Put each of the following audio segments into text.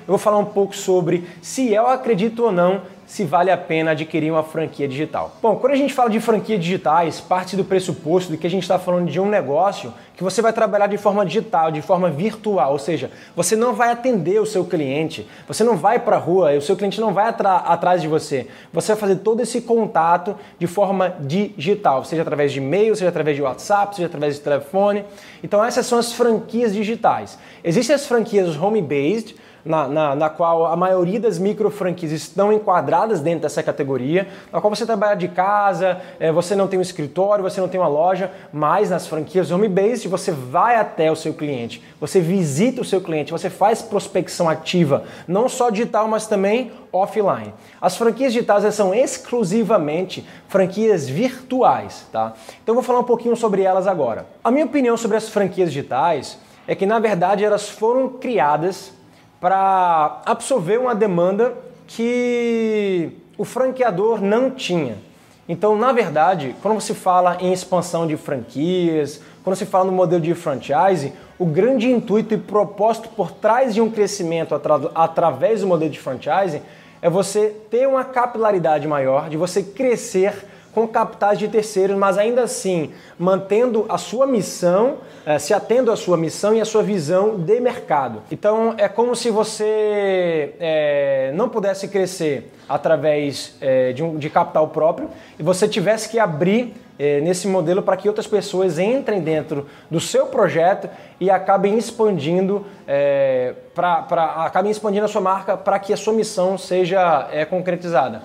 Eu vou falar um pouco sobre se eu acredito ou não se vale a pena adquirir uma franquia digital. Bom, quando a gente fala de franquia digitais, parte do pressuposto de que a gente está falando de um negócio que você vai trabalhar de forma digital, de forma virtual, ou seja, você não vai atender o seu cliente, você não vai para a rua, o seu cliente não vai atrás de você. Você vai fazer todo esse contato de forma digital, seja através de e-mail, seja através de WhatsApp, seja através de telefone. Então essas são as franquias digitais. Existem as franquias home-based, na, na, na, qual a maioria das micro franquias estão enquadradas dentro dessa categoria, na qual você trabalha de casa, é, você não tem um escritório, você não tem uma loja, mas nas franquias home-based você vai até o seu cliente, você visita o seu cliente, você faz prospecção ativa, não só digital, mas também offline. As franquias digitais são exclusivamente franquias virtuais, tá? Então eu vou falar um pouquinho sobre elas agora. A minha opinião sobre as franquias digitais é que na verdade elas foram criadas para absorver uma demanda que o franqueador não tinha. Então, na verdade, quando você fala em expansão de franquias, quando se fala no modelo de franchise, o grande intuito e propósito por trás de um crescimento atra através do modelo de franchise é você ter uma capilaridade maior, de você crescer com capitais de terceiros, mas ainda assim mantendo a sua missão, eh, se atendo à sua missão e à sua visão de mercado. Então é como se você é, não pudesse crescer através é, de, um, de capital próprio e você tivesse que abrir nesse modelo para que outras pessoas entrem dentro do seu projeto e acabem expandindo é, pra, acabem expandindo a sua marca para que a sua missão seja é, concretizada.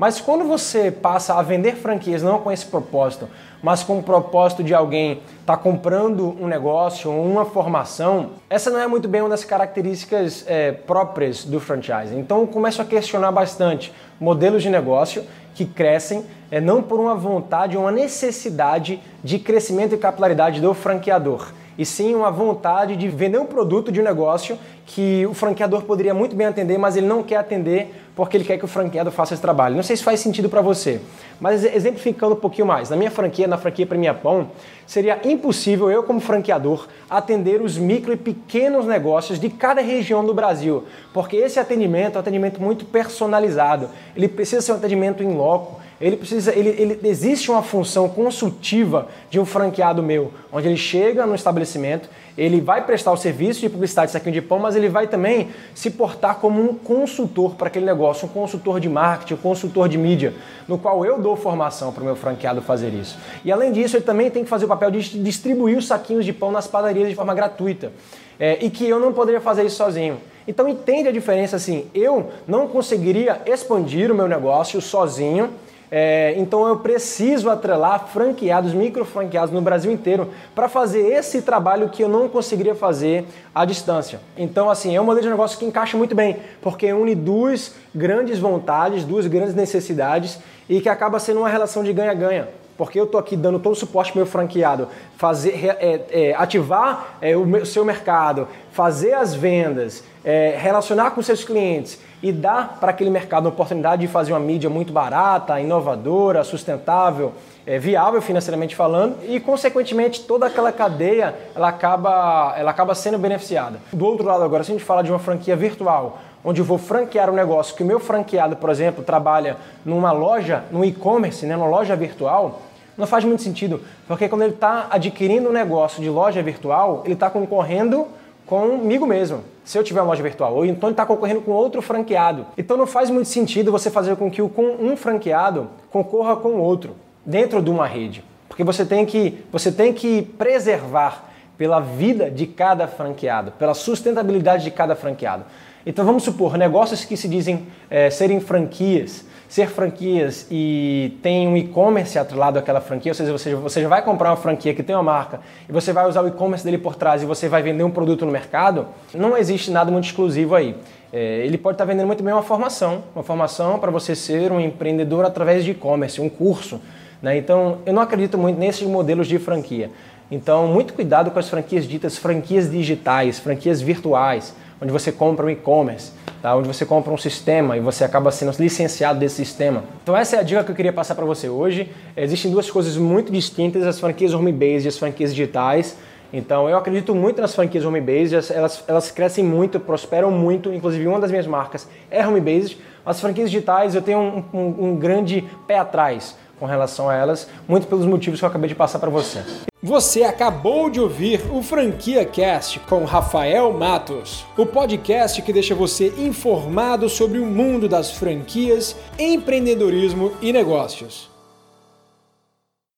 Mas quando você passa a vender franquias não com esse propósito, mas com o propósito de alguém estar tá comprando um negócio ou uma formação, essa não é muito bem uma das características é, próprias do franchise. Então eu começo a questionar bastante modelos de negócio que crescem é, não por uma vontade ou uma necessidade de crescimento e capilaridade do franqueador e sim uma vontade de vender um produto de um negócio que o franqueador poderia muito bem atender, mas ele não quer atender porque ele quer que o franqueado faça esse trabalho. Não sei se faz sentido para você, mas exemplificando um pouquinho mais, na minha franquia, na franquia Premia Pão, seria impossível eu como franqueador atender os micro e pequenos negócios de cada região do Brasil, porque esse atendimento é um atendimento muito personalizado. Ele precisa ser um atendimento em loco, ele precisa, ele, ele, existe uma função consultiva de um franqueado meu, onde ele chega no estabelecimento, ele vai prestar o serviço de publicidade de saquinho de pão, mas ele vai também se portar como um consultor para aquele negócio, um consultor de marketing, um consultor de mídia, no qual eu dou formação para o meu franqueado fazer isso. E além disso, ele também tem que fazer o papel de distribuir os saquinhos de pão nas padarias de forma gratuita. É, e que eu não poderia fazer isso sozinho. Então entende a diferença assim, eu não conseguiria expandir o meu negócio sozinho é, então eu preciso atrelar franqueados, micro franqueados no Brasil inteiro para fazer esse trabalho que eu não conseguiria fazer à distância. Então, assim, é um modelo de negócio que encaixa muito bem, porque une duas grandes vontades, duas grandes necessidades e que acaba sendo uma relação de ganha-ganha porque eu estou aqui dando todo o suporte meu franqueado, fazer, é, é, ativar é, o meu, seu mercado, fazer as vendas, é, relacionar com seus clientes e dar para aquele mercado a oportunidade de fazer uma mídia muito barata, inovadora, sustentável, é, viável financeiramente falando e, consequentemente, toda aquela cadeia ela acaba, ela acaba sendo beneficiada. Do outro lado, agora, se a gente fala de uma franquia virtual, onde eu vou franquear um negócio que o meu franqueado, por exemplo, trabalha numa loja, no e-commerce, né, numa loja virtual, não faz muito sentido, porque quando ele está adquirindo um negócio de loja virtual, ele está concorrendo comigo mesmo. Se eu tiver uma loja virtual, ou então ele está concorrendo com outro franqueado. Então não faz muito sentido você fazer com que um franqueado concorra com o outro dentro de uma rede, porque você tem que você tem que preservar pela vida de cada franqueado, pela sustentabilidade de cada franqueado. Então vamos supor negócios que se dizem é, serem franquias ser franquias e tem um e-commerce atrelado àquela franquia, ou seja, você, você vai comprar uma franquia que tem uma marca e você vai usar o e-commerce dele por trás e você vai vender um produto no mercado, não existe nada muito exclusivo aí. É, ele pode estar vendendo muito bem uma formação, uma formação para você ser um empreendedor através de e-commerce, um curso. Né? Então, eu não acredito muito nesses modelos de franquia. Então, muito cuidado com as franquias ditas franquias digitais, franquias virtuais, onde você compra um e-commerce tá? onde você compra um sistema e você acaba sendo licenciado desse sistema. Então essa é a dica que eu queria passar para você hoje. Existem duas coisas muito distintas, as franquias home-based e as franquias digitais. Então eu acredito muito nas franquias home-based, elas, elas crescem muito, prosperam muito, inclusive uma das minhas marcas é home-based. As franquias digitais eu tenho um, um, um grande pé atrás com relação a elas, muito pelos motivos que eu acabei de passar para você. Você acabou de ouvir o Franquia Cast com Rafael Matos, o podcast que deixa você informado sobre o mundo das franquias, empreendedorismo e negócios.